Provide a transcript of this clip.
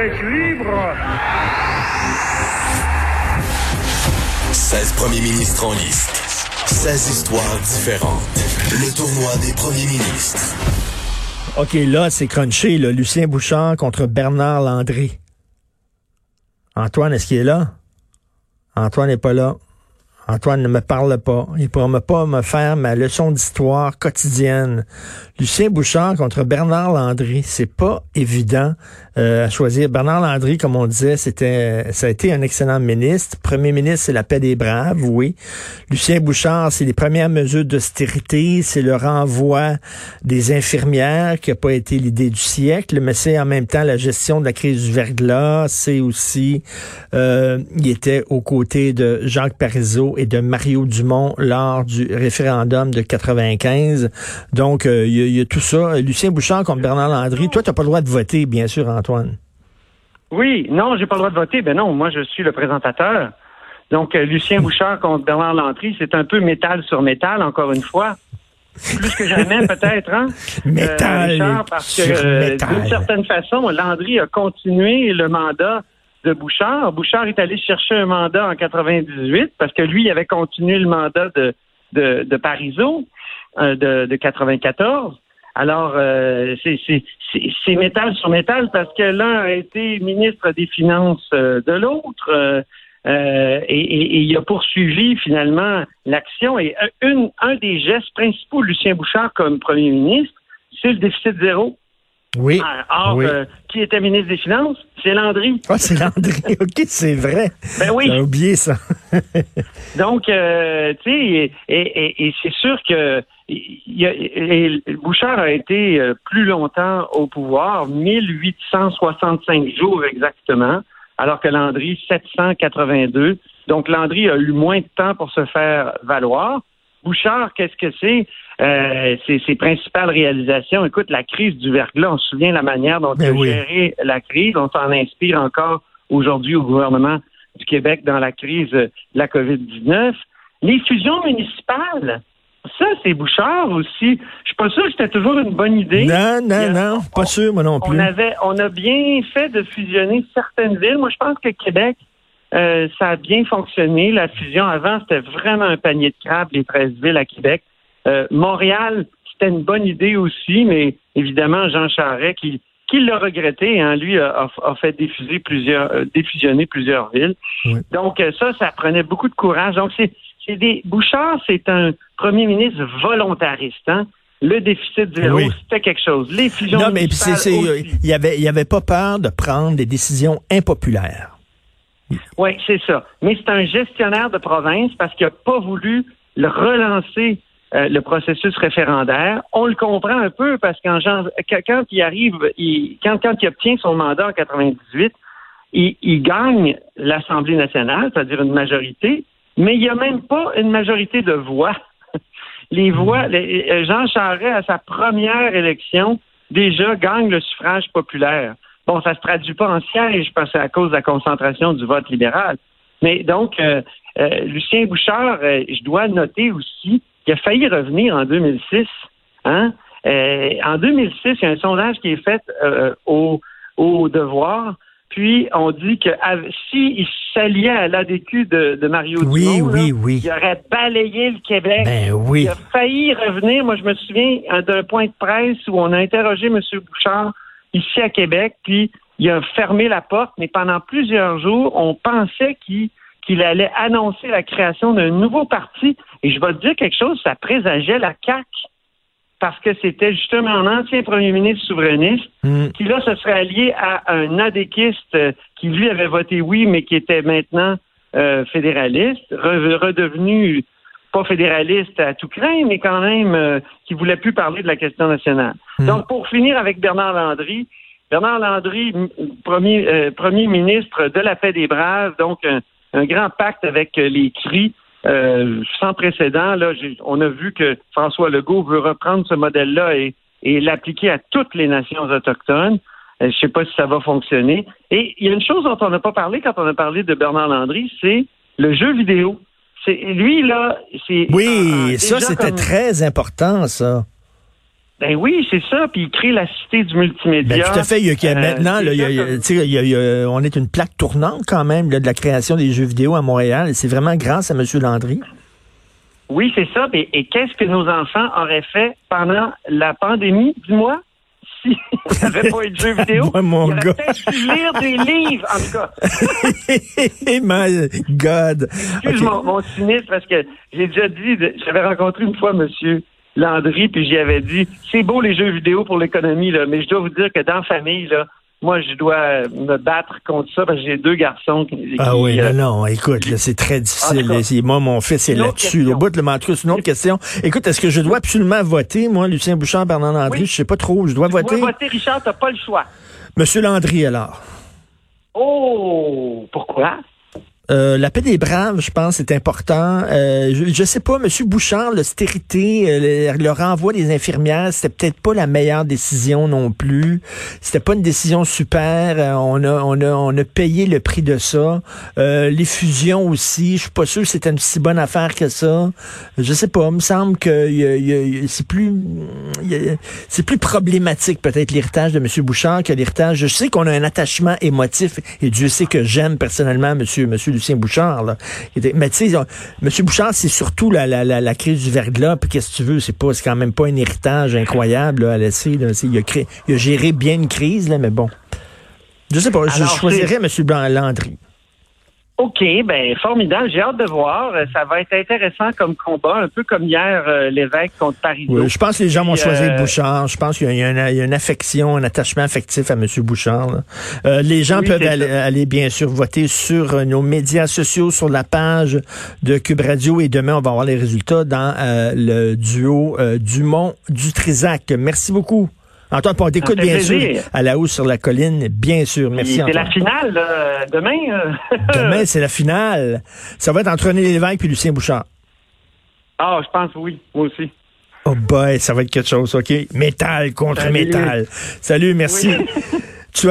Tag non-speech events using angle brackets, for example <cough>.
Québec libre 16 premiers ministres en liste. 16 histoires différentes. Le tournoi des premiers ministres. OK, là, c'est crunché, là. Lucien Bouchard contre Bernard Landry. Antoine, est-ce qu'il est là? Antoine n'est pas là. Antoine ne me parle pas. Il ne pourra pas me faire ma leçon d'histoire quotidienne. Lucien Bouchard contre Bernard Landry, c'est pas évident euh, à choisir. Bernard Landry, comme on disait, c'était, ça a été un excellent ministre. Premier ministre, c'est la paix des braves, oui. Lucien Bouchard, c'est les premières mesures d'austérité, c'est le renvoi des infirmières qui n'a pas été l'idée du siècle, mais c'est en même temps la gestion de la crise du verglas. C'est aussi, euh, il était aux côtés de Jacques Parizeau et de Mario Dumont lors du référendum de 95. Donc, euh, il y, a tout ça. Lucien Bouchard contre Bernard Landry. Toi, tu n'as pas le droit de voter, bien sûr, Antoine. Oui, non, j'ai pas le droit de voter. Ben non, moi, je suis le présentateur. Donc, euh, Lucien <laughs> Bouchard contre Bernard Landry, c'est un peu métal sur métal, encore une fois. Plus que jamais, peut-être, hein? <laughs> Métal. Euh, parce que, d'une certaine façon, Landry a continué le mandat de Bouchard. Bouchard est allé chercher un mandat en 98 parce que lui il avait continué le mandat de, de, de Parizeau euh, de, de 94. Alors, euh, c'est métal sur métal parce que l'un a été ministre des Finances euh, de l'autre euh, euh, et, il a poursuivi finalement l'action. Et un des gestes principaux de Lucien Bouchard comme premier ministre, c'est le déficit zéro. Oui. Or, oui. Euh, qui était ministre des Finances? C'est Landry. Ah, c'est Landry. <laughs> OK, c'est vrai. Ben oui. J'ai oublié ça. <laughs> Donc, euh, tu sais, et, et, et c'est sûr que y a, et Bouchard a été euh, plus longtemps au pouvoir, 1865 jours exactement, alors que Landry, 782. Donc, Landry a eu moins de temps pour se faire valoir. Bouchard, qu'est-ce que c'est? Euh, c'est ses principales réalisations. Écoute, la crise du verglas, on se souvient la manière dont Ben il a oui. géré la crise. On s'en inspire encore aujourd'hui au gouvernement du Québec dans la crise de la COVID-19. Les fusions municipales, ça, c'est Bouchard aussi. Je suis pas sûr que c'était toujours une bonne idée. Non, non, a- non, pas sûr, moi non on plus. avait, on a bien fait de fusionner certaines villes. Moi, je pense que Québec, euh, ça a bien fonctionné. La fusion avant, c'était vraiment un panier de crabes, les 13 villes à Québec. Euh, Montréal, c'était une bonne idée aussi, mais évidemment, Jean Charest, qui, qui l'a regretté, hein, lui, a, a- fait diffuser plusieurs, euh, défusionner plusieurs villes. Oui. Donc, euh, ça, ça prenait beaucoup de courage. Donc, c'est c'est des. Bouchard, c'est un premier ministre volontariste. Hein? Le déficit zéro, Oui. c'était quelque chose. Les fusions Non, mais c'est, il y avait, il y avait pas peur de prendre des décisions impopulaires. Oui, c'est ça. Mais c'est un gestionnaire de province parce qu'il n'a pas voulu le relancer euh, le processus référendaire. On le comprend un peu parce qu'en quand il arrive, il- quand, quand il obtient son mandat en 98, il, il gagne l'Assemblée nationale, c'est-à-dire une majorité, mais il n'y a même pas une majorité de voix. <laughs> Les voix, les- euh, Jean Charest, à sa première élection, déjà gagne le suffrage populaire. Bon, ça se traduit pas en siège parce que c'est à cause de la concentration du vote libéral. Mais donc, euh, euh, Lucien Bouchard, euh, je dois noter aussi qu'il a failli revenir en 2006. Hein? En 2006, il y a un sondage qui est fait au, au devoir. Puis, on dit que s'il s'alliait à l'ADQ de, de Mario Oui, Dumont, là, oui, oui. il aurait balayé le Québec. Ben oui. Il a failli revenir. Moi, je me souviens d'un point de presse où on a interrogé M. Bouchard ici à Québec, puis il a fermé la porte, mais pendant plusieurs jours, on pensait qu'il qu'il allait annoncer la création d'un nouveau parti. Et je vais te dire quelque chose, ça présageait la CAQ, parce que c'était justement un ancien premier ministre souverainiste Hmm. qui là se serait allié à un adéquiste euh, qui lui avait voté oui, mais qui était maintenant euh, fédéraliste, re- redevenu pas fédéraliste à tout craint, mais quand même euh, qui voulait plus parler de la question nationale. Hmm. Donc pour finir avec Bernard Landry, Bernard Landry, premier, euh, premier ministre de la paix des braves, donc un, grand pacte avec les cris. sans précédent, là, on a vu que François Legault veut reprendre ce modèle-là et, et l'appliquer à toutes les nations autochtones. Je ne sais pas si ça va fonctionner. Et il y a une chose dont on n'a pas parlé quand on a parlé de Bernard Landry, c'est le jeu vidéo. Lui là, c'est oui, ça c'était très important ça. Ben oui, c'est ça. Puis il crée la cité du multimédia. Ben, tout à fait. Il y a, maintenant, on est une plaque tournante quand même de la création des jeux vidéo à Montréal. C'est vraiment grâce à M. Landry. Oui, c'est ça. Et, et qu'est-ce que nos enfants auraient fait pendant la pandémie, dis-moi? S'il n'y avait pas eu de jeux vidéo. <laughs> Moi, mon il lire des livres, en tout cas. <laughs> My God. Excuse mon, mon cynisme parce que j'ai déjà dit, j'avais rencontré une fois monsieur Landry, puis j'y avais dit, c'est beau les jeux vidéo pour l'économie, là, mais je dois vous dire que dans la famille, là, moi, je dois me battre contre ça parce que j'ai deux garçons qui. Ah oui, euh, non, non, écoute, c'est très difficile. moi, mon fils est là-dessus. Au bout de le c'est une autre question. Écoute, est-ce que je dois absolument voter, moi, Lucien Bouchard, Bernard Landry? Je sais pas trop. Je dois tu voter. Tu dois voter, Richard, t'as pas le choix. Monsieur Landry, alors. Oh, pourquoi? Euh, la paix des braves, je pense, c'est important. Euh, je, sais pas, Monsieur Bouchard, l'austérité, euh, le, renvoi des infirmières, c'était peut-être pas la meilleure décision non plus. C'était pas une décision super. Euh, on a, on a, on a payé le prix de ça. les fusions aussi, je suis pas sûr que c'était une si bonne affaire que ça. Je sais pas, il me semble que c'est plus, c'est plus problématique peut-être l'héritage de Monsieur Bouchard que l'héritage. Je sais qu'on a un attachement émotif et Dieu sait que j'aime personnellement Monsieur, Monsieur Lucien Bouchard. Là. Mais tu sais, M. Bouchard, c'est surtout la, la, la, crise du verglas. Puis qu'est-ce que tu veux, c'est pas, c'est quand même pas un héritage incroyable à laisser. Là. Il, a créé, il a géré bien une crise, là, mais bon. Je sais pas, je choisirais M. Landry. OK, ben formidable. J'ai hâte de voir. Ça va être intéressant comme combat, un peu comme hier euh, l'évêque contre Paris. Oui, je pense que les gens vont choisir euh, Bouchard. Je pense qu'il y, a une affection, un attachement affectif à M. Bouchard. Euh, les gens peuvent aller, bien sûr voter sur nos médias sociaux, sur la page de Cube Radio. Et demain, on va avoir les résultats dans le duo Dumont du Trisac. Merci beaucoup. Antoine, on t'écoute bien sûr à la hausse sur la colline, bien sûr. Merci. C'est la finale demain. Euh. <laughs> demain, c'est la finale. Ça va être entre René Lévesque et Lucien Bouchard. Ah, je pense oui, moi aussi. Oh boy, ça va être quelque chose, OK? Métal contre métal. Salut, merci. <laughs>